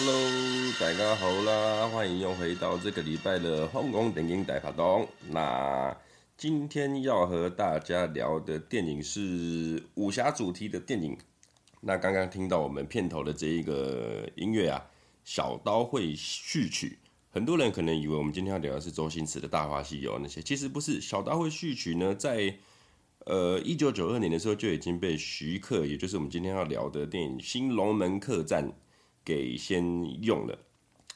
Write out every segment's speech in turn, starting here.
Hello，大家好啦，欢迎又回到这个礼拜的香港电影大发动。那今天要和大家聊的电影是武侠主题的电影。那刚刚听到我们片头的这一个音乐啊，《小刀会序曲》，很多人可能以为我们今天要聊的是周星驰的《大话西游》那些，其实不是。《小刀会序曲》呢，在呃一九九二年的时候就已经被徐克，也就是我们今天要聊的电影《新龙门客栈》。给先用了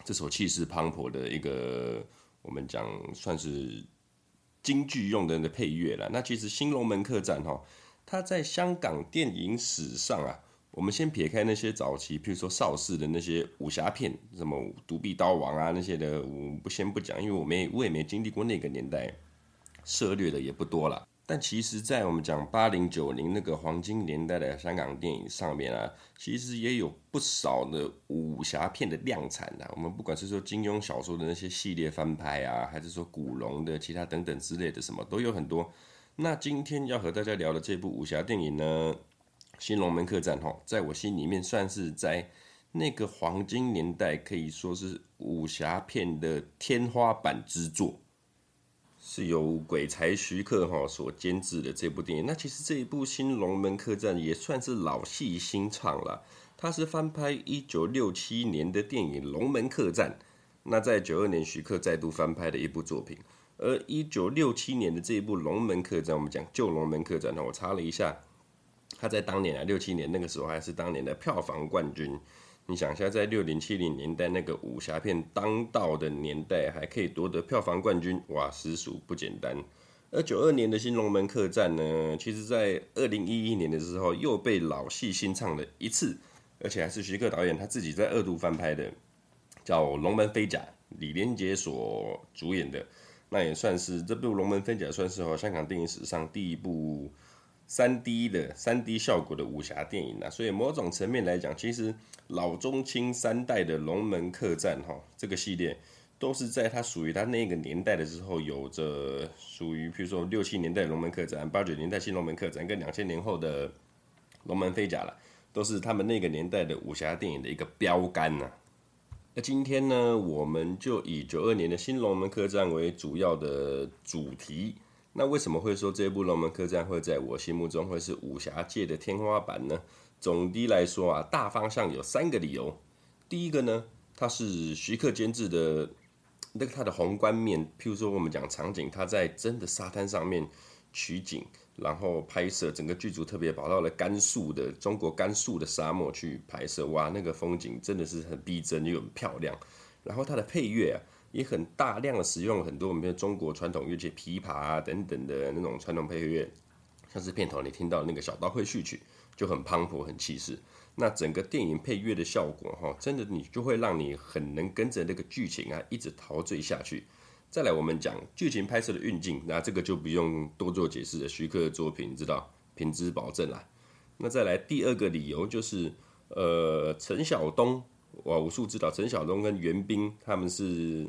这首气势磅礴的一个，我们讲算是京剧用的的配乐了。那其实《新龙门客栈》哈，它在香港电影史上啊，我们先撇开那些早期，譬如说邵氏的那些武侠片，什么《独臂刀王》啊那些的，我不先不讲，因为我没我也没经历过那个年代，涉猎的也不多了。但其实，在我们讲八零九零那个黄金年代的香港电影上面啊，其实也有不少的武侠片的量产的。我们不管是说金庸小说的那些系列翻拍啊，还是说古龙的其他等等之类的，什么都有很多。那今天要和大家聊的这部武侠电影呢，《新龙门客栈》哈，在我心里面算是在那个黄金年代可以说是武侠片的天花板之作。是由鬼才徐克哈所监制的这部电影。那其实这一部《新龙门客栈》也算是老戏新唱了。它是翻拍一九六七年的电影《龙门客栈》，那在九二年徐克再度翻拍的一部作品。而一九六七年的这一部《龙门客栈》，我们讲旧《龙门客栈》，我查了一下，它在当年啊六七年那个时候还是当年的票房冠军。你想一下，在六零七零年代那个武侠片当道的年代，还可以夺得票房冠军，哇，实属不简单。而九二年的新龙门客栈呢，其实在二零一一年的时候又被老戏新唱了一次，而且还是徐克导演他自己在二度翻拍的，叫《龙门飞甲》，李连杰所主演的，那也算是这部《龙门飞甲》算是和香港电影史上第一部。三 D 的三 D 效果的武侠电影啊，所以某种层面来讲，其实老中青三代的龙门客栈哈这个系列，都是在它属于它那个年代的时候，有着属于比如说六七年代龙门客栈，八九年代新龙门客栈，跟两千年后的龙门飞甲了，都是他们那个年代的武侠电影的一个标杆呐。那今天呢，我们就以九二年的新龙门客栈为主要的主题。那为什么会说这部《龙门客栈》会在我心目中会是武侠界的天花板呢？总的来说啊，大方向有三个理由。第一个呢，它是徐克监制的，那个它的宏观面，譬如说我们讲场景，它在真的沙滩上面取景，然后拍摄，整个剧组特别跑到了甘肃的中国甘肃的沙漠去拍摄，哇，那个风景真的是很逼真又很漂亮。然后它的配乐啊。也很大量的使用很多我们的中国传统乐器，琵琶啊等等的那种传统配乐，像是片头你听到那个小刀会序曲就很磅礴、很气势。那整个电影配乐的效果哈，真的你就会让你很能跟着那个剧情啊一直陶醉下去。再来我们讲剧情拍摄的运镜，那这个就不用多做解释了，徐克的作品知道品质保证啦。那再来第二个理由就是，呃，陈晓东哇，武术指导陈晓东跟袁彬他们是。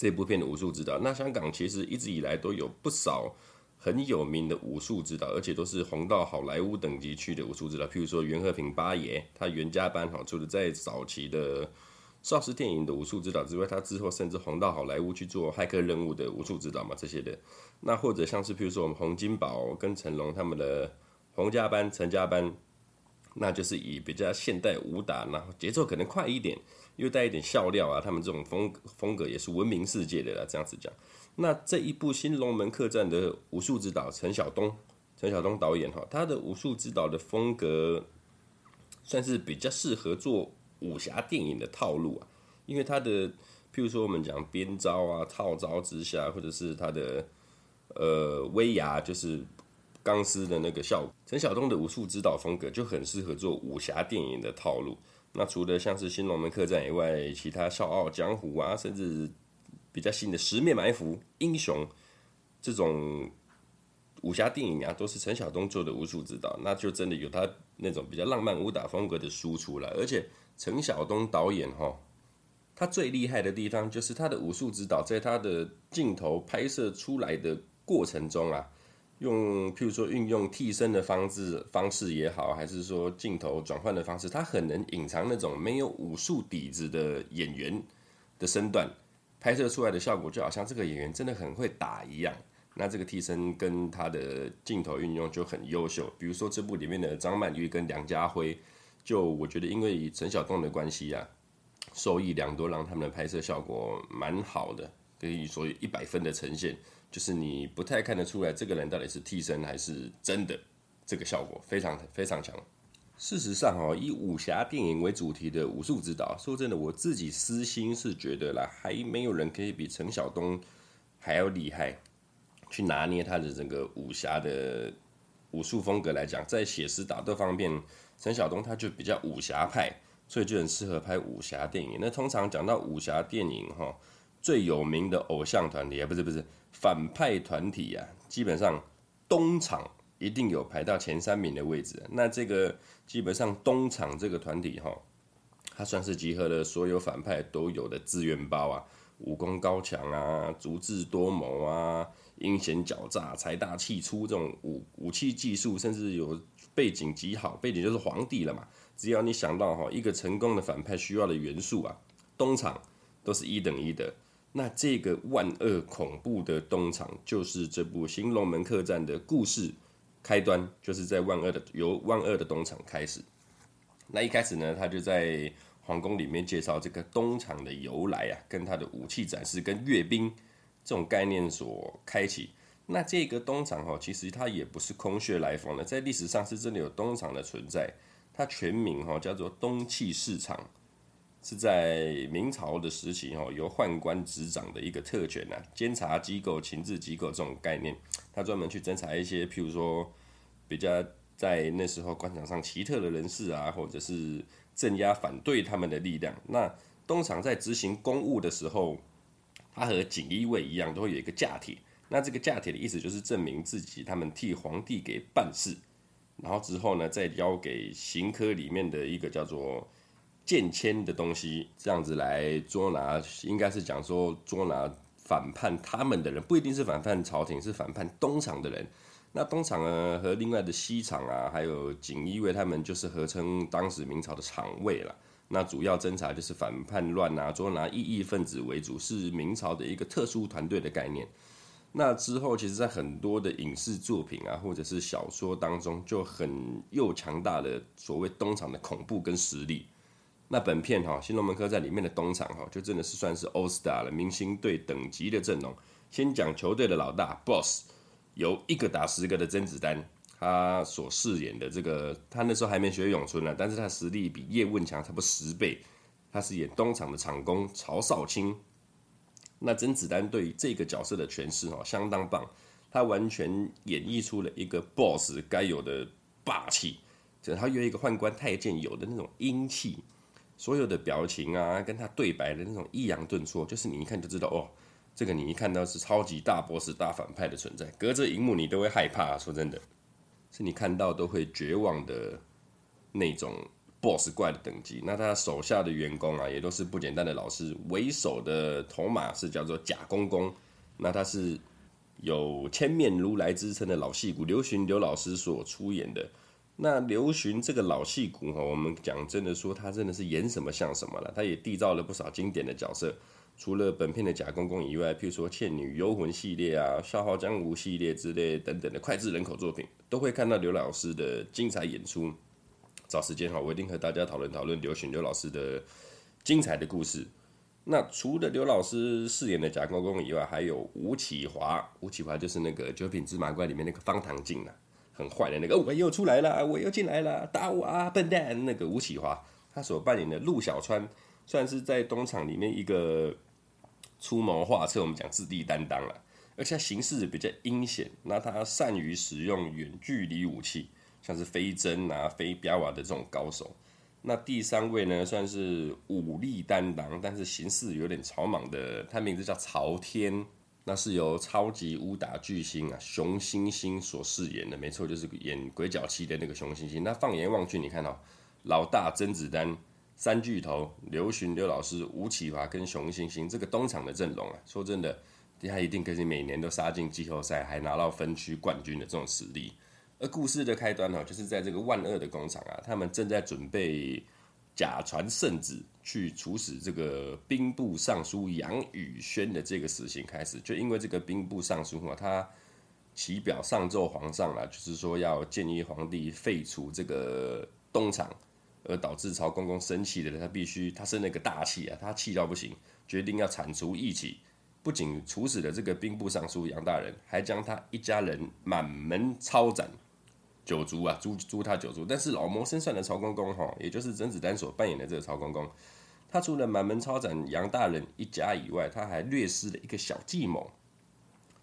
这部片的武术指导，那香港其实一直以来都有不少很有名的武术指导，而且都是红到好莱坞等级去的武术指导。譬如说袁和平八爷，他袁家班哈，除了在早期的邵氏电影的武术指导之外，他之后甚至红到好莱坞去做骇客任务的武术指导嘛，这些的。那或者像是譬如说我们洪金宝跟成龙他们的洪家班、陈家班，那就是以比较现代武打，然后节奏可能快一点。又带一点笑料啊，他们这种风风格也是闻名世界的啦。这样子讲，那这一部《新龙门客栈》的武术指导陈晓东，陈晓东导演哈，他的武术指导的风格算是比较适合做武侠电影的套路啊。因为他的，譬如说我们讲边招啊、套招之下，或者是他的呃威亚，就是钢丝的那个效果，陈晓东的武术指导风格就很适合做武侠电影的套路。那除了像是《新龙门客栈》以外，其他《笑傲江湖》啊，甚至比较新的《十面埋伏》《英雄》这种武侠电影啊，都是陈晓东做的武术指导，那就真的有他那种比较浪漫武打风格的输出了。而且陈晓东导演哈，他最厉害的地方就是他的武术指导，在他的镜头拍摄出来的过程中啊，用譬如说运用替身的方式方式也好，还是说镜头转换的方式，他很能隐藏那种没有武术底子的演员的身段，拍摄出来的效果就好像这个演员真的很会打一样。那这个替身跟他的镜头运用就很优秀，比如说这部里面的张曼玉跟梁家辉，就我觉得因为陈晓东的关系啊，受益良多，让他们的拍摄效果蛮好的，可以说一百分的呈现，就是你不太看得出来这个人到底是替身还是真的，这个效果非常非常强。事实上哦，以武侠电影为主题的武术指导，说真的，我自己私心是觉得啦，还没有人可以比陈晓东还要厉害。去拿捏他的整个武侠的武术风格来讲，在写实打斗方面，陈晓东他就比较武侠派，所以就很适合拍武侠电影。那通常讲到武侠电影哈，最有名的偶像团体啊，不是不是反派团体啊，基本上东厂一定有排到前三名的位置。那这个基本上东厂这个团体哈，它算是集合了所有反派都有的资源包啊，武功高强啊，足智多谋啊。阴险狡诈、财大气粗这种武武器技术，甚至有背景极好，背景就是皇帝了嘛。只要你想到哈一个成功的反派需要的元素啊，东厂都是一等一的。那这个万恶恐怖的东厂，就是这部《新龙门客栈》的故事开端，就是在万恶的由万恶的东厂开始。那一开始呢，他就在皇宫里面介绍这个东厂的由来啊，跟他的武器展示，跟阅兵。这种概念所开启，那这个东厂哈，其实它也不是空穴来风的，在历史上是真的有东厂的存在。它全名哈叫做东气市场，是在明朝的时期哈，由宦官执掌的一个特权呐，监察机构、情治机构这种概念，它专门去侦查一些譬如说比较在那时候官场上奇特的人士啊，或者是镇压反对他们的力量。那东厂在执行公务的时候。他和锦衣卫一样，都会有一个架帖。那这个架帖的意思就是证明自己他们替皇帝给办事，然后之后呢，再交给刑科里面的一个叫做鉴签的东西，这样子来捉拿，应该是讲说捉拿反叛他们的人，不一定是反叛朝廷，是反叛东厂的人。那东厂呢，和另外的西厂啊，还有锦衣卫，他们就是合称当时明朝的厂卫了。那主要侦查就是反叛乱啊，捉拿异议分子为主，是明朝的一个特殊团队的概念。那之后，其实在很多的影视作品啊，或者是小说当中，就很又强大的所谓东厂的恐怖跟实力。那本片哈、哦《新龙门客栈》里面的东厂哈，就真的是算是 All Star 了，明星队等级的阵容。先讲球队的老大 Boss，有一个打十个的甄子丹。他所饰演的这个，他那时候还没学咏春呢，但是他实力比叶问强差不多十倍。他是演东厂的厂工曹少卿。那甄子丹对于这个角色的诠释哦，相当棒，他完全演绎出了一个 boss 该有的霸气，就是他有一个宦官太监有的那种英气，所有的表情啊，跟他对白的那种抑扬顿挫，就是你一看就知道哦，这个你一看到是超级大 boss 大反派的存在，隔着荧幕你都会害怕，说真的。是你看到都会绝望的那种 boss 怪的等级，那他手下的员工啊，也都是不简单的老师。为首的头马是叫做贾公公，那他是有千面如来之称的老戏骨刘巡刘老师所出演的。那刘巡这个老戏骨哈，我们讲真的说，他真的是演什么像什么了。他也缔造了不少经典的角色。除了本片的贾公公以外，譬如说《倩女幽魂》系列啊，《笑傲江湖》系列之类等等的脍炙人口作品，都会看到刘老师的精彩演出。找时间哈，我一定和大家讨论讨论刘巡刘老师的精彩的故事。那除了刘老师饰演的贾公公以外，还有吴启华。吴启华就是那个《九品芝麻官》里面那个方唐镜啊，很坏的那个。我又出来了，我又进来了，打我啊，笨蛋！那个吴启华，他所扮演的陆小川，算是在东厂里面一个。出谋划策，我们讲自地担当了，而且他行事比较阴险，那他善于使用远距离武器，像是飞针啊、飞镖啊的这种高手。那第三位呢，算是武力担当，但是行事有点草莽的，他名字叫朝天，那是由超级武打巨星啊熊欣欣所饰演的，没错，就是演鬼脚七的那个熊欣欣。那放眼望去，你看到、哦、老大甄子丹。三巨头刘巡、刘老师、吴启华跟熊欣欣这个东厂的阵容啊，说真的，他一定可以每年都杀进季后赛，还拿到分区冠军的这种实力。而故事的开端呢，就是在这个万恶的工厂啊，他们正在准备假传圣旨去处死这个兵部尚书杨宇轩的这个死刑开始。就因为这个兵部尚书啊，他启表上奏皇上了，就是说要建议皇帝废除这个东厂，而导致曹公公生气的，他必须他生了个大气啊，他气到不行，决定要铲除异己。不仅处死了这个兵部尚书杨大人，还将他一家人满门抄斩。九族啊，诛诛他九族，但是老谋深算的曹公公哈，也就是甄子丹所扮演的这个曹公公，他除了满门抄斩杨大人一家以外，他还略施了一个小计谋，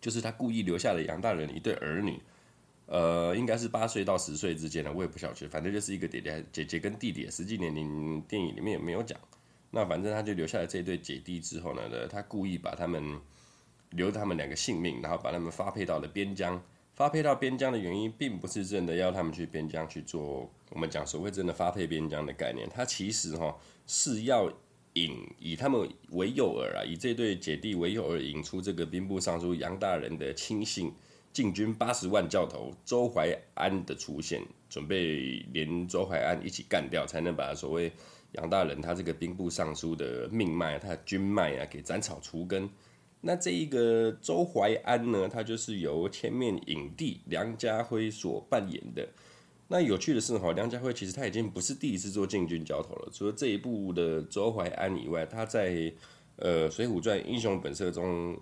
就是他故意留下了杨大人一对儿女，呃，应该是八岁到十岁之间的，我也不晓得，反正就是一个姐姐姐姐跟弟弟，实际年龄电影里面也没有讲。那反正他就留下了这对姐弟之后呢，他故意把他们留他们两个性命，然后把他们发配到了边疆。发配到边疆的原因，并不是真的要他们去边疆去做我们讲所谓真的发配边疆的概念，它其实哈是要引以他们为诱饵啊，以这对姐弟为诱饵，引出这个兵部尚书杨大人的亲信禁军八十万教头周怀安的出现，准备连周怀安一起干掉，才能把所谓杨大人他这个兵部尚书的命脉、他的军脉啊给斩草除根。那这一个周淮安呢，他就是由前面影帝梁家辉所扮演的。那有趣的是哈，梁家辉其实他已经不是第一次做禁军教头了。除了这一部的周淮安以外，他在呃《水浒传英雄本色》中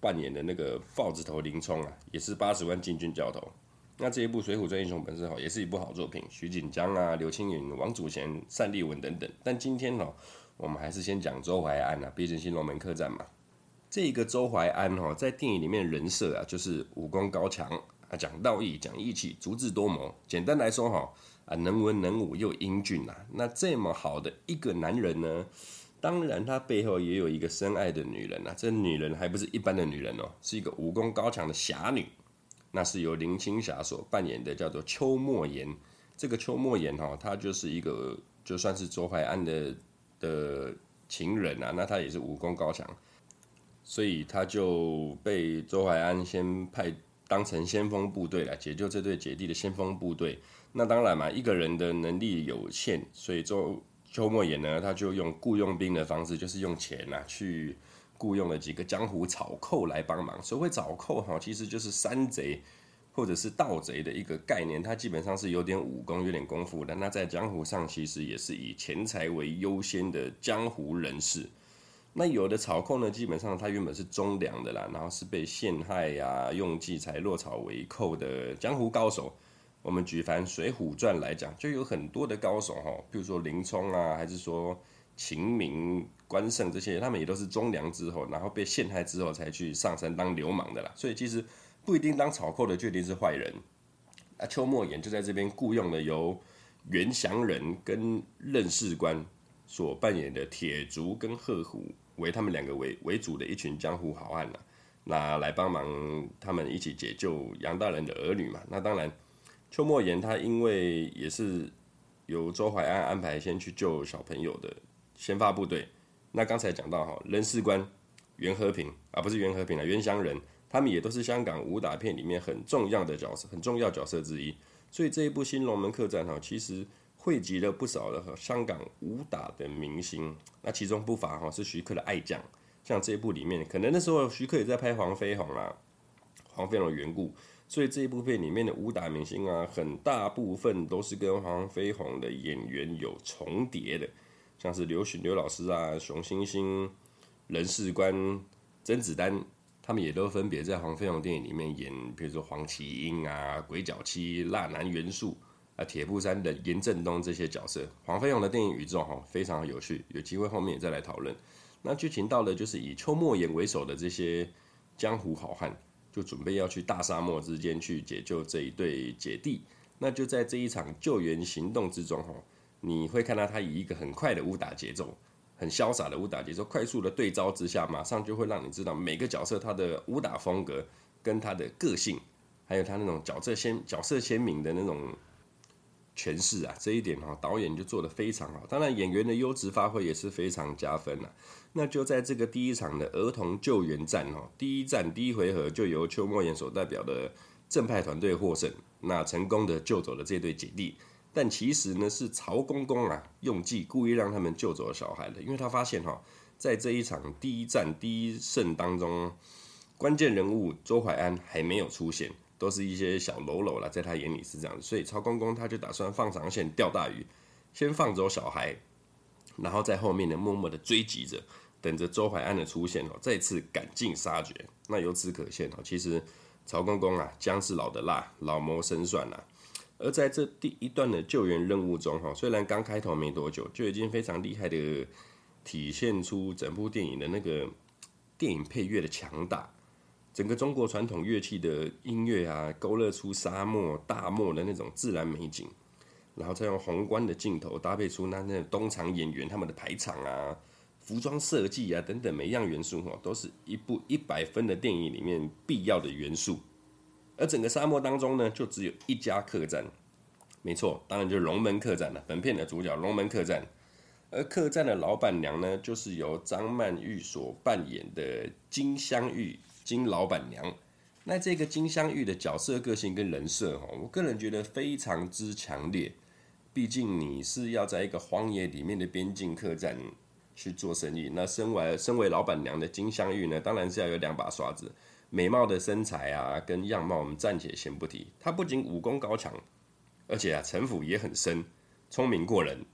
扮演的那个豹子头林冲啊，也是八十万禁军教头。那这一部《水浒传英雄本色》哈，也是一部好作品，徐锦江啊、刘青云、王祖贤、单立文等等。但今天呢，我们还是先讲周淮安啊，毕竟《新龙门客栈》嘛。这个周怀安哈，在电影里面人设啊，就是武功高强啊，讲道义、讲义气、足智多谋。简单来说哈，啊，能文能武又英俊呐。那这么好的一个男人呢，当然他背后也有一个深爱的女人呐。这女人还不是一般的女人哦，是一个武功高强的侠女。那是由林青霞所扮演的，叫做邱莫言。这个邱莫言哈，她就是一个就算是周怀安的的情人啊，那她也是武功高强。所以他就被周怀安先派当成先锋部队来解救这对姐弟的先锋部队。那当然嘛，一个人的能力有限，所以周周莫言呢，他就用雇佣兵的方式，就是用钱、啊、去雇佣了几个江湖草寇来帮忙。所谓草寇哈，其实就是山贼或者是盗贼的一个概念。他基本上是有点武功、有点功夫的。那在江湖上，其实也是以钱财为优先的江湖人士。那有的草寇呢，基本上他原本是忠良的啦，然后是被陷害呀、用计才落草为寇的江湖高手。我们举凡《水浒传》来讲，就有很多的高手哈，比如说林冲啊，还是说秦明、关胜这些，他们也都是忠良之后，然后被陷害之后才去上山当流氓的啦。所以其实不一定当草寇的就一定是坏人。啊，邱莫言就在这边雇佣了由袁祥仁跟任士官所扮演的铁竹跟鹤虎。为他们两个为为主的一群江湖好汉呐、那来帮忙他们一起解救杨大人的儿女嘛。那当然，邱莫言他因为也是由周怀安安排先去救小朋友的先发部队。那刚才讲到哈，人事官、袁和平啊，不是袁和平啊，袁祥仁，他们也都是香港武打片里面很重要的角色，很重要角色之一。所以这一部《新龙门客栈》哈，其实。汇集了不少的香港武打的明星，那其中不乏哈是徐克的爱将，像这一部里面，可能那时候徐克也在拍黄飞鸿啦，黄飞鸿的缘故，所以这一部片里面的武打明星啊，很大部分都是跟黄飞鸿的演员有重叠的，像是刘巡刘老师啊、熊欣欣、任士官、甄子丹，他们也都分别在黄飞鸿电影里面演，比如说黄麒英啊、鬼脚七、辣男元素。啊，铁布衫的严振东这些角色，黄飞鸿的电影宇宙哈非常有趣，有机会后面也再来讨论。那剧情到了就是以邱莫言为首的这些江湖好汉，就准备要去大沙漠之间去解救这一对姐弟。那就在这一场救援行动之中哈，你会看到他以一个很快的武打节奏，很潇洒的武打节奏，快速的对招之下，马上就会让你知道每个角色他的武打风格跟他的个性，还有他那种角色鲜角色鲜明的那种。诠释啊，这一点哈，导演就做得非常好。当然，演员的优质发挥也是非常加分了。那就在这个第一场的儿童救援战哈，第一战第一回合就由邱莫言所代表的正派团队获胜，那成功的救走了这对姐弟。但其实呢，是曹公公啊用计故意让他们救走了小孩的，因为他发现哈，在这一场第一战第一胜当中，关键人物周怀安还没有出现。都是一些小喽啰啦，在他眼里是这样，所以曹公公他就打算放长线钓大鱼，先放走小孩，然后在后面呢默默的追击着，等着周淮安的出现哦，再次赶尽杀绝。那由此可见哦，其实曹公公啊，姜是老的辣，老谋深算呐。而在这第一段的救援任务中哈，虽然刚开头没多久，就已经非常厉害的体现出整部电影的那个电影配乐的强大。整个中国传统乐器的音乐啊，勾勒出沙漠、大漠的那种自然美景，然后再用宏观的镜头搭配出那那东厂演员他们的排场啊、服装设计啊等等每一样元素哈，都是一部一百分的电影里面必要的元素。而整个沙漠当中呢，就只有一家客栈，没错，当然就是龙门客栈了。本片的主角龙门客栈，而客栈的老板娘呢，就是由张曼玉所扮演的金镶玉。金老板娘，那这个金镶玉的角色个性跟人设哈，我个人觉得非常之强烈。毕竟你是要在一个荒野里面的边境客栈去做生意，那身为身为老板娘的金镶玉呢，当然是要有两把刷子，美貌的身材啊跟样貌我们暂且先不提。她不仅武功高强，而且啊城府也很深，聪明过人，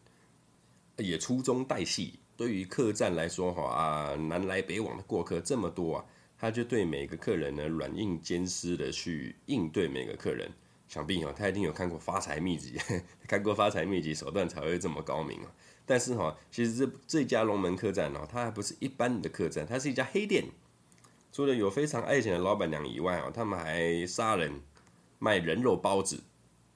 也粗中带细。对于客栈来说哈啊，南来北往的过客这么多啊。他就对每个客人呢软硬兼施的去应对每个客人，想必哦他一定有看过发财秘籍，看过发财秘籍手段才会这么高明啊。但是哈，其实这这家龙门客栈哦，它还不是一般的客栈，它是一家黑店。除了有非常爱钱的老板娘以外啊，他们还杀人卖人肉包子，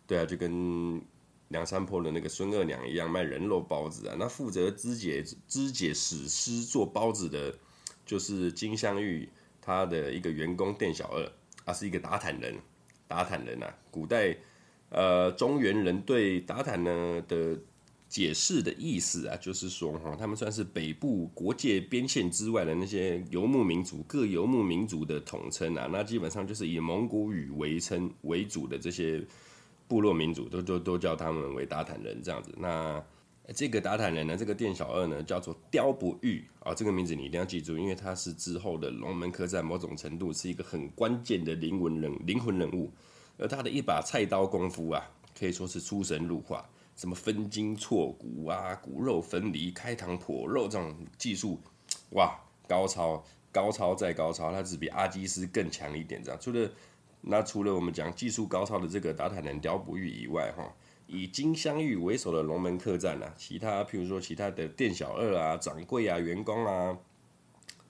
对啊，就跟梁山泊的那个孙二娘一样卖人肉包子啊。那负责肢解肢解死尸做包子的，就是金镶玉。他的一个员工店小二，他是一个韃靼人，韃靼人啊，古代呃中原人对韃靼呢的解释的意思啊，就是说哈，他们算是北部国界边线之外的那些游牧民族，各游牧民族的统称啊，那基本上就是以蒙古语为称为主的这些部落民族，都都都叫他们为韃靼人这样子，那。这个韃靼人呢，这个店小二呢，叫做刁不玉啊，这个名字你一定要记住，因为他是之后的龙门客栈某种程度是一个很关键的灵魂人灵魂人物，而他的一把菜刀功夫啊，可以说是出神入化，什么分筋错骨啊，骨肉分离、开膛破肉这种技术，哇，高超，高超再高超，他只比阿基斯更强一点这样。除了那除了我们讲技术高超的这个韃靼人刁不玉以外，哈。以金镶玉为首的龙门客栈啊，其他譬如说其他的店小二啊、掌柜啊、员工啊，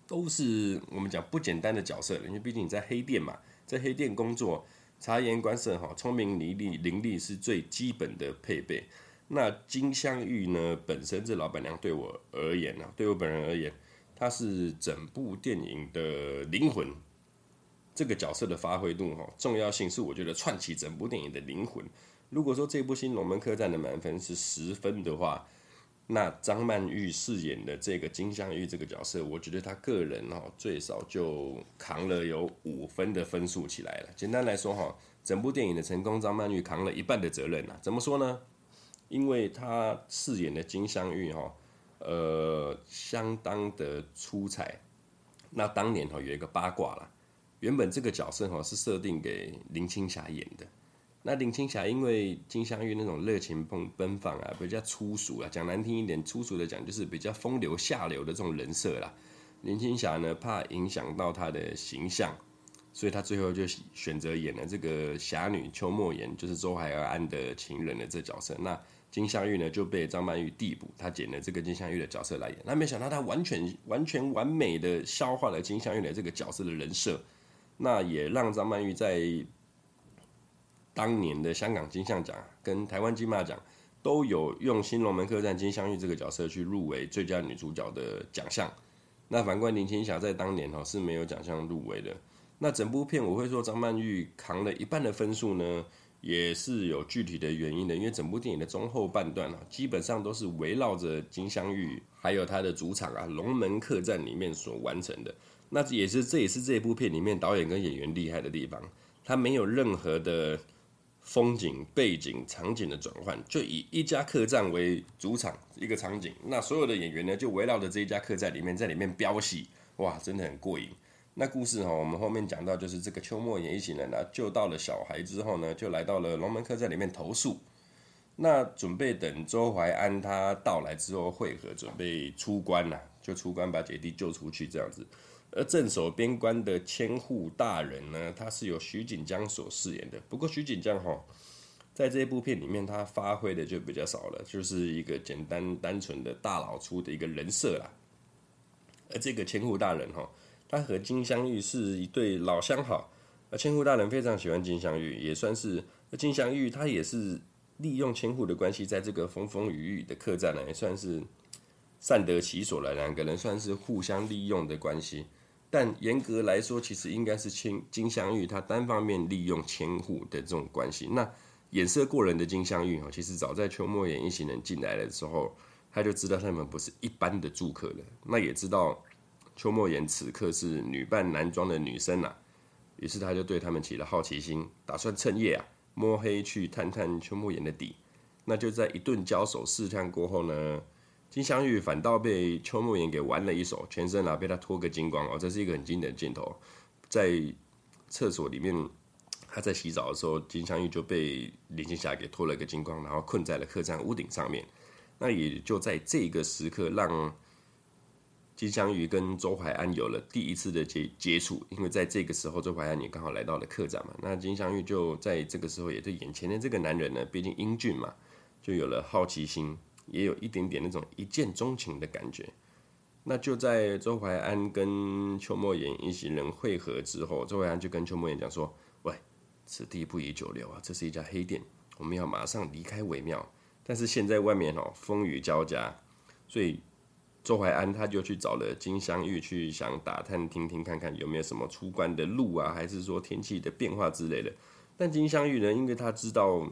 都是我们讲不简单的角色。因为毕竟你在黑店嘛，在黑店工作，察言观色哈，聪明伶俐伶俐是最基本的配备。那金镶玉呢，本身这老板娘对我而言啊，对我本人而言，她是整部电影的灵魂。这个角色的发挥度哈，重要性是我觉得串起整部电影的灵魂。如果说这部新龙门客栈的满分是十分的话，那张曼玉饰演的这个金镶玉这个角色，我觉得她个人哦最少就扛了有五分的分数起来了。简单来说哈，整部电影的成功，张曼玉扛了一半的责任呐。怎么说呢？因为她饰演的金镶玉哈，呃，相当的出彩。那当年哈有一个八卦啦，原本这个角色哈是设定给林青霞演的。那林青霞因为金镶玉那种热情奔奔放啊，比较粗俗啊，讲难听一点，粗俗的讲就是比较风流下流的这种人设啦。林青霞呢，怕影响到她的形象，所以她最后就选择演了这个侠女邱莫言，就是周海安的情人的这角色。那金镶玉呢就被张曼玉递补，她剪了这个金镶玉的角色来演。那没想到她完全完全完美的消化了金镶玉的这个角色的人设，那也让张曼玉在。当年的香港金像奖跟台湾金马奖都有用《新龙门客栈》金镶玉这个角色去入围最佳女主角的奖项。那反观林青霞在当年哈是没有奖项入围的。那整部片我会说张曼玉扛了一半的分数呢，也是有具体的原因的，因为整部电影的中后半段啊，基本上都是围绕着金镶玉还有她的主场啊龙门客栈里面所完成的。那也是这也是这部片里面导演跟演员厉害的地方，他没有任何的风景背景场景的转换，就以一家客栈为主场一个场景，那所有的演员呢就围绕着这一家客栈里面在里面飙戏，哇，真的很过瘾。那故事哈，我们后面讲到，就是这个邱莫言一行人呢，救到了小孩之后呢，就来到了龙门客栈里面投宿。那准备等周怀安他到来之后会合，准备出关呐，就出关把姐弟救出去这样子。而镇守边关的千户大人呢，他是由徐锦江所饰演的。不过徐锦江哈，在这一部片里面他发挥的就比较少了，就是一个简单单纯的大老粗的一个人设啦。而这个千户大人哈。他和金镶玉是一对老相好，而千户大人非常喜欢金镶玉，也算是金镶玉他也是利用千户的关系，在这个风风雨雨的客栈呢，也算是善得其所了。两个人算是互相利用的关系，但严格来说，其实应该是千金镶玉他单方面利用千户的这种关系。那眼色过人的金镶玉哈，其实早在邱莫言一行人进来的时候，他就知道他们不是一般的住客了，那也知道。邱莫言此刻是女扮男装的女生啊，于是他就对他们起了好奇心，打算趁夜啊摸黑去探探邱莫言的底。那就在一顿交手试探过后呢，金镶玉反倒被邱莫言给玩了一手，全身啊被他脱个精光哦，这是一个很经典的镜头。在厕所里面，他在洗澡的时候，金镶玉就被林青霞给脱了个精光，然后困在了客栈屋顶上面。那也就在这个时刻让。金镶玉跟周怀安有了第一次的接接触，因为在这个时候，周怀安也刚好来到了客栈嘛。那金镶玉就在这个时候也对眼前的这个男人呢，毕竟英俊嘛，就有了好奇心，也有一点点那种一见钟情的感觉。那就在周淮安跟邱莫言一行人会合之后，周淮安就跟邱莫言讲说：“喂，此地不宜久留啊，这是一家黑店，我们要马上离开为妙。但是现在外面哦风雨交加，所以。”周淮安他就去找了金镶玉，去想打探听听看看有没有什么出关的路啊，还是说天气的变化之类的。但金镶玉呢，因为他知道，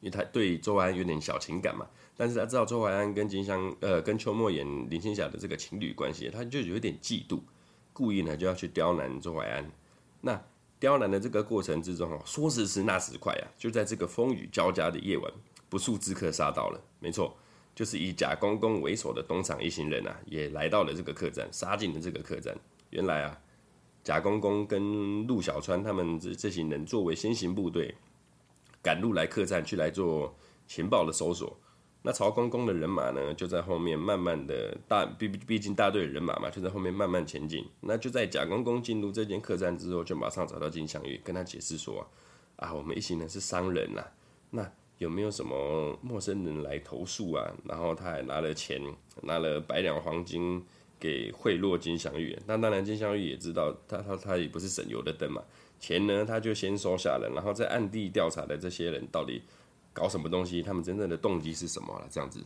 因为他对周怀安有点小情感嘛，但是他知道周怀安跟金香呃跟邱莫言、林青霞的这个情侣关系，他就有点嫉妒，故意呢就要去刁难周怀安。那刁难的这个过程之中哦，说时迟那时快啊，就在这个风雨交加的夜晚，不速之客杀到了，没错。就是以贾公公为首的东厂一行人啊，也来到了这个客栈，杀进了这个客栈。原来啊，贾公公跟陆小川他们这这行人作为先行部队，赶路来客栈去来做情报的搜索。那曹公公的人马呢，就在后面慢慢的大，毕毕竟大队人马嘛，就在后面慢慢前进。那就在贾公公进入这间客栈之后，就马上找到金镶玉，跟他解释说啊，我们一行人是商人呐，那。有没有什么陌生人来投诉啊？然后他还拿了钱，拿了百两黄金给贿赂金镶玉。那当然，金镶玉也知道他他他也不是省油的灯嘛。钱呢，他就先收下了，然后在暗地调查的这些人到底搞什么东西，他们真正的动机是什么了？这样子，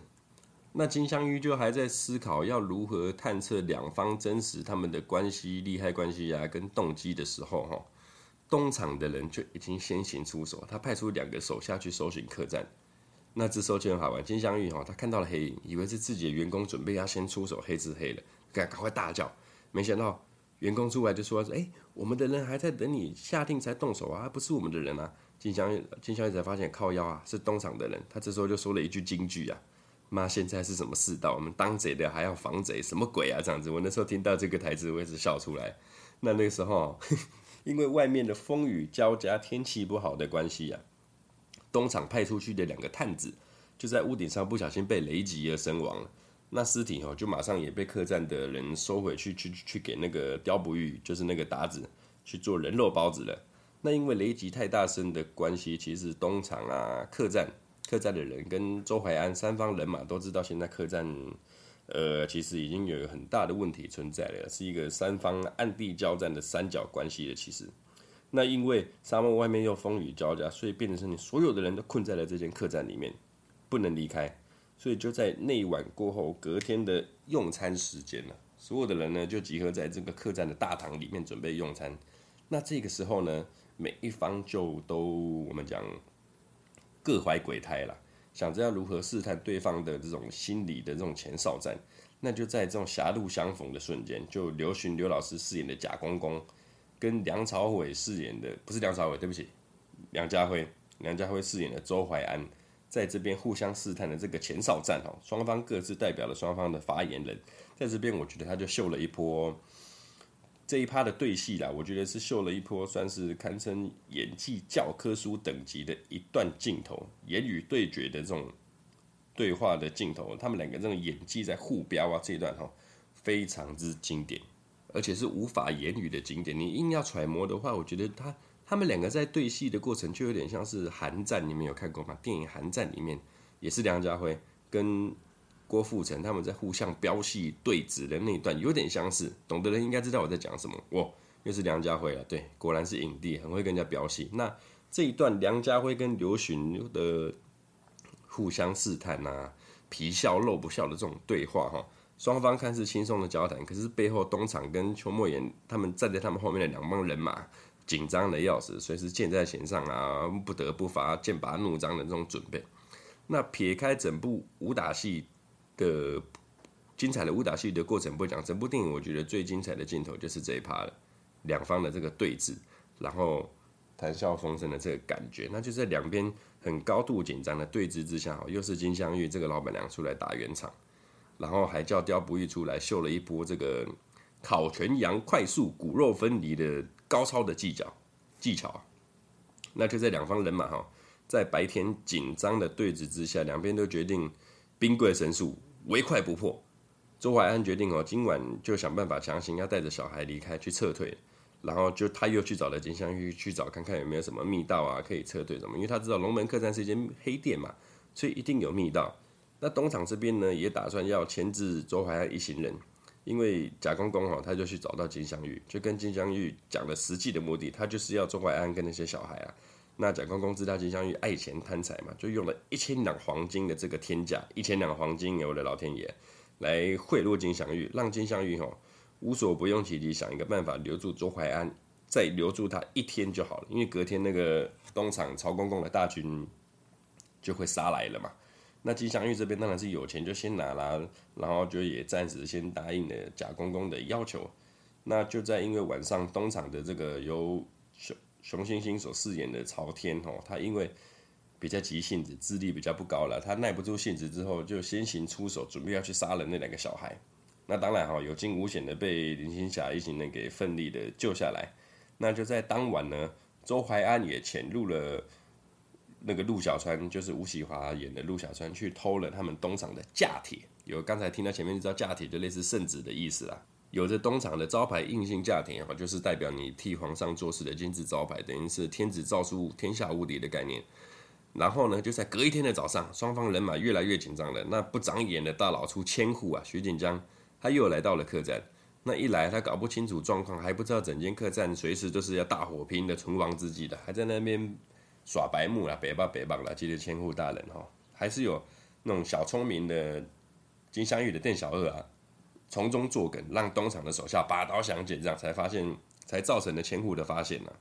那金镶玉就还在思考要如何探测两方真实他们的关系、利害关系啊，跟动机的时候，哈。东厂的人就已经先行出手，他派出两个手下去搜寻客栈。那这时候就很好玩，金镶玉哈，他看到了黑影，以为是自己的员工准备要先出手，黑吃黑了，赶赶快大叫。没想到员工出来就说：“哎，我们的人还在等你下定才动手啊，不是我们的人啊。”金香玉金镶玉才发现靠腰啊，是东厂的人。他这时候就说了一句金句啊：“妈，现在是什么世道？我们当贼的还要防贼，什么鬼啊？”这样子，我那时候听到这个台词，我一直笑出来。那那个时候。因为外面的风雨交加，天气不好的关系呀、啊，东厂派出去的两个探子就在屋顶上不小心被雷击而身亡了。那尸体哦，就马上也被客栈的人收回去，去去给那个刁不玉，就是那个达子去做人肉包子了。那因为雷击太大声的关系，其实东厂啊、客栈、客栈的人跟周淮安三方人马都知道，现在客栈。呃，其实已经有很大的问题存在了，是一个三方暗地交战的三角关系的。其实，那因为沙漠外面又风雨交加，所以变成是你所有的人都困在了这间客栈里面，不能离开。所以就在那一晚过后，隔天的用餐时间呢，所有的人呢就集合在这个客栈的大堂里面准备用餐。那这个时候呢，每一方就都我们讲各怀鬼胎了，想着要如何试探对方的这种心理的这种前哨战。那就在这种狭路相逢的瞬间，就刘巡刘老师饰演的贾公公，跟梁朝伟饰演的不是梁朝伟，对不起，梁家辉，梁家辉饰演的周怀安，在这边互相试探的这个前哨战哦，双方各自代表了双方的发言人，在这边我觉得他就秀了一波这一趴的对戏啦，我觉得是秀了一波，算是堪称演技教科书等级的一段镜头，言语对决的这种。对话的镜头，他们两个这种演技在互飙啊，这一段哈非常之经典，而且是无法言语的经典。你硬要揣摩的话，我觉得他他们两个在对戏的过程就有点像是《寒战》，你们有看过吗？电影《寒战》里面也是梁家辉跟郭富城他们在互相飙戏对峙的那一段有点相似。懂的人应该知道我在讲什么。哇，又是梁家辉啊，对，果然是影帝，很会跟人家飙戏。那这一段梁家辉跟刘巡的。互相试探、啊，皮笑肉不笑的这种对话哈，双方看似轻松的交谈，可是背后东厂跟邱莫言他们站在他们后面的两帮人马，紧张的要死，随时箭在弦上啊，不得不发剑拔弩张的这种准备。那撇开整部武打戏的精彩的武打戏的过程不讲，整部电影我觉得最精彩的镜头就是这一趴了，两方的这个对峙，然后谈笑风生的这个感觉，那就在两边。很高度紧张的对峙之下，又是金镶玉这个老板娘出来打圆场，然后还叫刁不义出来秀了一波这个烤全羊快速骨肉分离的高超的技巧技巧。那就在两方人马哈，在白天紧张的对峙之下，两边都决定兵贵神速，唯快不破。周怀安决定哦，今晚就想办法强行要带着小孩离开，去撤退。然后就他又去找了金镶玉，去找看看有没有什么密道啊，可以撤退什么？因为他知道龙门客栈是一间黑店嘛，所以一定有密道。那东厂这边呢，也打算要牵制周怀安一行人，因为贾公公哈，他就去找到金镶玉，就跟金镶玉讲了实际的目的，他就是要周怀安跟那些小孩啊。那贾公公知道金镶玉爱钱贪财嘛，就用了一千两黄金的这个天价，一千两黄金，我的老天爷，来贿赂金镶玉，让金镶玉哈。无所不用其极，想一个办法留住周怀安，再留住他一天就好了。因为隔天那个东厂曹公公的大军就会杀来了嘛。那金镶玉这边当然是有钱就先拿啦，然后就也暂时先答应了贾公公的要求。那就在因为晚上东厂的这个由熊熊星星所饰演的朝天哦，他因为比较急性子，智力比较不高了，他耐不住性子之后就先行出手，准备要去杀了那两个小孩。那当然哈，有惊无险的被林青霞一行人给奋力的救下来。那就在当晚呢，周怀安也潜入了那个陆小川，就是吴启华演的陆小川，去偷了他们东厂的架铁。有刚才听到前面就知道架铁就类似圣旨的意思啦，有着东厂的招牌硬性价铁哈，就是代表你替皇上做事的金字招牌，等于是天子诏书天下无敌的概念。然后呢，就在隔一天的早上，双方人马越来越紧张了。那不长眼的大老粗千户啊，徐锦江。他又来到了客栈，那一来他搞不清楚状况，还不知道整间客栈随时都是要大火拼的存亡之际的，还在那边耍白目啦，北棒北棒啦，记得千户大人哈，还是有那种小聪明的金镶玉的店小二啊，从中作梗，让东厂的手下拔刀相见，这样才发现，才造成了千户的发现呐。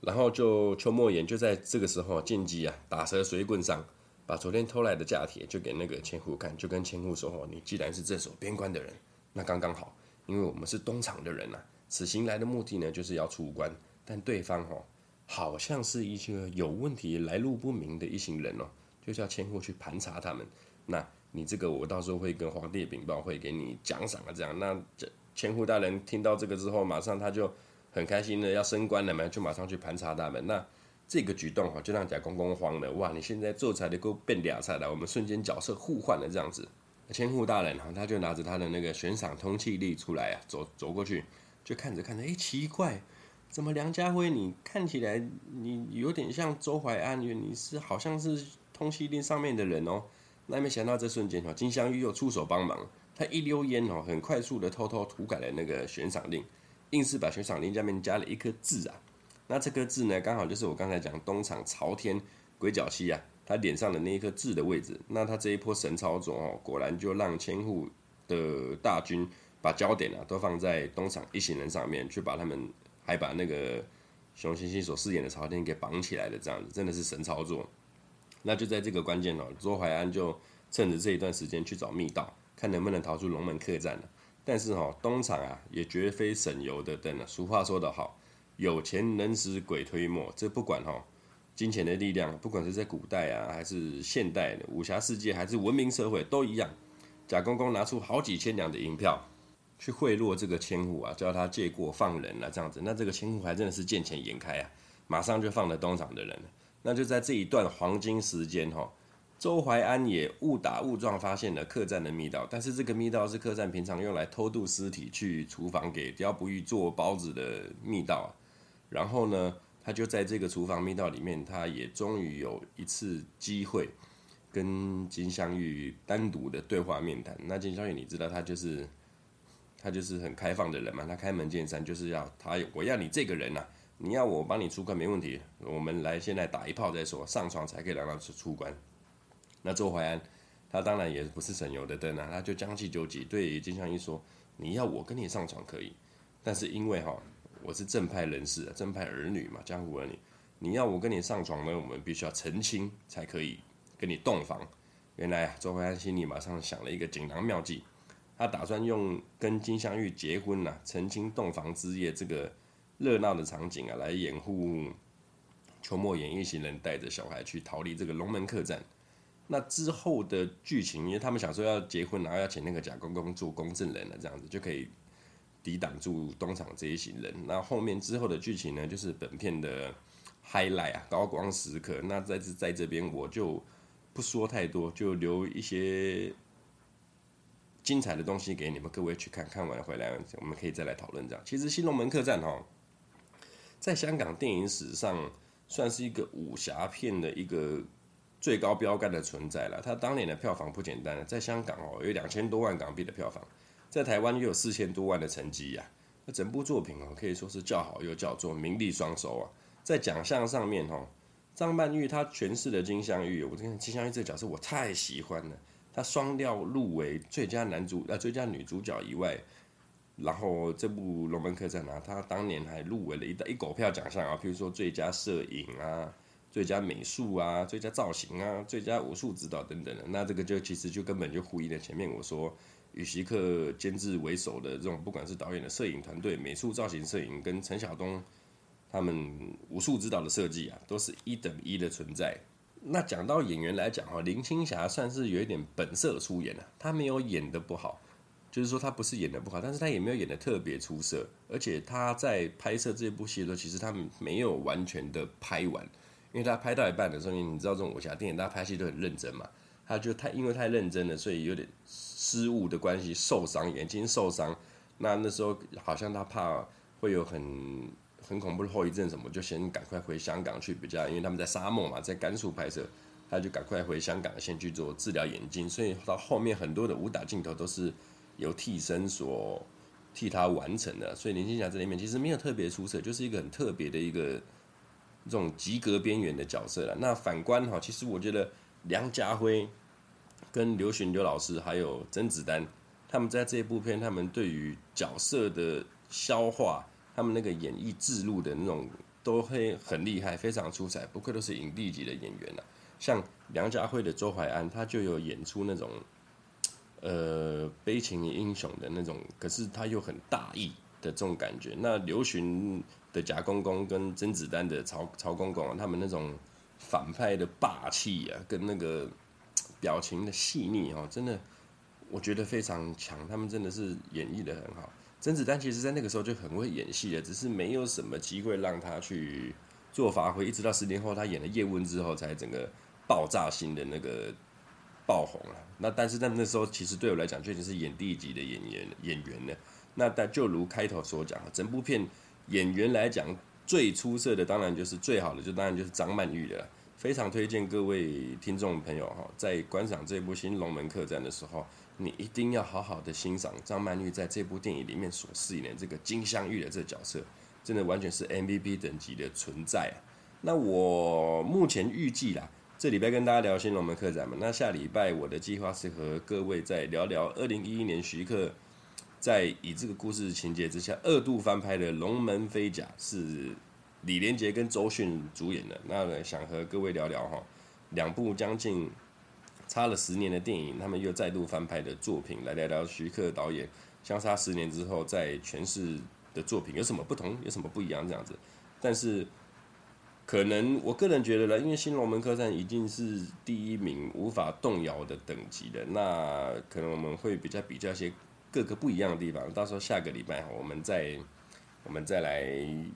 然后就邱莫言就在这个时候进击啊，打蛇随棍上。把昨天偷来的架铁就给那个千户看，就跟千户说：“哦，你既然是镇守边关的人，那刚刚好，因为我们是东厂的人呐、啊，此行来的目的呢，就是要出关。但对方哦，好像是一个有问题、来路不明的一行人哦，就叫千户去盘查他们。那你这个，我到时候会跟皇帝禀报，会给你奖赏啊。这样，那这千户大人听到这个之后，马上他就很开心的要升官了嘛，就马上去盘查他们。那。”这个举动哈，就让贾公公慌了。哇，你现在做菜的够变俩菜了，我们瞬间角色互换了这样子。千户大人哈，他就拿着他的那个悬赏通缉令出来啊，走走过去，就看着看着，哎，奇怪，怎么梁家辉你看起来你有点像周怀安，因为你是好像是通缉令上面的人哦。那没想到这瞬间哈，金镶玉又出手帮忙，他一溜烟哦，很快速的偷偷涂改了那个悬赏令，硬是把悬赏令下面加了一颗字啊。那这颗痣呢，刚好就是我刚才讲东厂朝天鬼脚七啊，他脸上的那一颗痣的位置。那他这一波神操作哦，果然就让千户的大军把焦点啊都放在东厂一行人上面，去把他们还把那个熊欣欣所饰演的朝天给绑起来的，这样子真的是神操作。那就在这个关键哦，周怀安就趁着这一段时间去找密道，看能不能逃出龙门客栈。但是哈，东厂啊也绝非省油的灯了。俗话说得好，有钱能使鬼推磨。这不管哈，金钱的力量，不管是在古代啊，还是现代的武侠世界，还是文明社会，都一样。贾公公拿出好几千两的银票。去贿赂这个千户啊，叫他借过放人啊，这样子，那这个千户还真的是见钱眼开啊，马上就放了东厂的人。那就在这一段黄金时间哈，周怀安也误打误撞发现了客栈的密道，但是这个密道是客栈平常用来偷渡尸体去厨房给刁不虞做包子的密道。然后呢，他就在这个厨房密道里面，他也终于有一次机会跟金镶玉单独的对话面谈。那金镶玉你知道，他就是。他就是很开放的人嘛，他开门见山就是要他，我要你这个人呐、你要我帮你出关没问题，我们来现在打一炮再说，上床才可以让他出出关。那周怀安他当然也不是省油的灯啊，他就将计就计，对金镶玉说，你要我跟你上床可以，但是因为哈我是正派人士，正派儿女嘛，江湖儿女，你要我跟你上床呢，我们必须要成亲才可以跟你洞房。原来啊，周怀安心里马上想了一个锦囊妙计。他打算用跟金镶玉结婚呐、啊、成亲洞房之夜这个热闹的场景啊，来掩护邱莫言一行人带着小孩去逃离这个龙门客栈。那之后的剧情，因为他们想说要结婚，然后要请那个贾公公做公证人了，这样子就可以抵挡住东厂这一行人。那后面之后的剧情呢，就是本片的 highlight 啊，高光时刻。那在这在这边我就不说太多，就留一些。精彩的东西给你们各位去看，看完回来我们可以再来讨论。这样，其实《新龙门客栈》哦，在香港电影史上算是一个武侠片的一个最高标杆的存在了。它当年的票房不简单，在香港哦有两千多万港币的票房，在台湾又有四千多万的成绩呀。那整部作品哦可以说是叫好又叫座，名利双收啊。在奖项上面哦，张曼玉她诠释的金镶玉，我跟金镶玉这个角色我太喜欢了。他双料入围最佳男主呃最佳女主角以外，然后这部《龙门客栈》啊，他当年还入围了一一狗票奖项啊，譬如说最佳摄影啊、最佳美术啊、最佳造型啊、最佳武术指导等等的。那这个就其实就根本就呼应了前面我说与席克监制为首的这种，不管是导演的摄影团队、美术造型摄影跟陈晓东他们武术指导的设计啊，都是一等一的存在。那讲到演员来讲哈，林青霞算是有一点本色出演了，她没有演得不好，就是说她不是演得不好，但是她也没有演得特别出色，而且她在拍摄这部戏的时候，其实她没有完全的拍完，因为她拍到一半的时候，你知道这种武侠电影，大家拍戏都很认真嘛，她就太因为太认真了，所以有点失误的关系受伤，眼睛受伤，那那时候好像她怕会有很。很恐怖的后遗症什么，就先赶快回香港去比较，因为他们在沙漠嘛，在甘肃拍摄，他就赶快回香港先去做治疗眼睛，所以到后面很多的武打镜头都是由替身所替他完成的。所以林青霞在里面其实没有特别出色，就是一个很特别的一个这种及格边缘的角色了。那反观哈，其实我觉得梁家辉跟刘巡刘老师还有甄子丹，他们在这部片，他们对于角色的消化。他们那个演绎自录的那种都会很厉害，非常出彩，不愧都是影帝级的演员了。像梁家辉的周怀安，他就有演出那种呃悲情英雄的那种，可是他又很大义的这种感觉。那刘巡的贾公公跟甄子丹的曹曹公公，他们那种反派的霸气啊，跟那个表情的细腻哦，真的我觉得非常强。他们真的是演绎的很好。甄子丹其实，在那个时候就很会演戏了，只是没有什么机会让他去做发挥。一直到十年后，他演了叶问之后，才整个爆炸性的那个爆红了。那但是在那时候，其实对我来讲，确实是演第一级的演员演员了。那但就如开头所讲，整部片演员来讲最出色的，当然就是最好的，就当然就是张曼玉了。非常推荐各位听众朋友哈，在观赏这部《新龙门客栈》的时候。你一定要好好的欣赏张曼玉在这部电影里面所饰演的这个金镶玉的这个角色，真的完全是 MVP 等级的存在啊！那我目前预计啦，这礼拜跟大家聊《新龙门客栈》嘛，那下礼拜我的计划是和各位再聊聊二零一一年徐克在以这个故事情节之下二度翻拍的《龙门飞甲》是李连杰跟周迅主演的。那想和各位聊聊哈，两部将近差了十年的电影，他们又再度翻拍的作品，来聊聊徐克导演相差十年之后在诠释的作品有什么不同，有什么不一样这样子。但是可能我个人觉得呢，因为《新龙门客栈》已经是第一名无法动摇的等级的，那可能我们会比较比较一些。各个不一样的地方，到时候下个礼拜我们再我们再来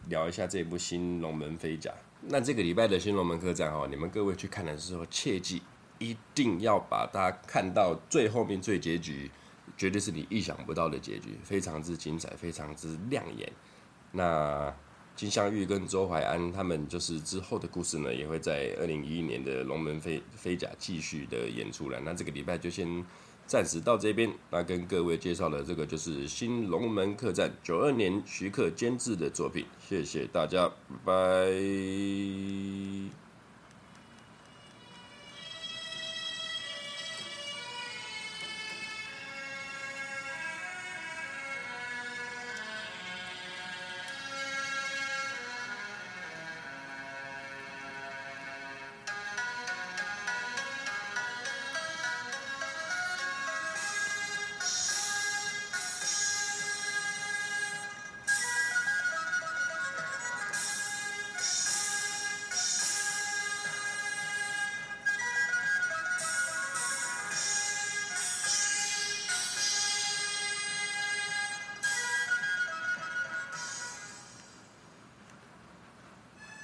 聊一下这部《新龙门飞甲》。那这个礼拜的《新龙门客栈》哈，你们各位去看的时候，切记一定要把它看到最后面最结局，绝对是你意想不到的结局，非常之精彩，非常之亮眼。那金镶玉跟周淮安他们就是之后的故事呢，也会在二零一一年的《龙门飞飞甲》继续的演出了。那这个礼拜就先。暂时到这边，那跟各位介绍的这个就是《新龙门客栈》九二年徐克监制的作品，谢谢大家，拜拜。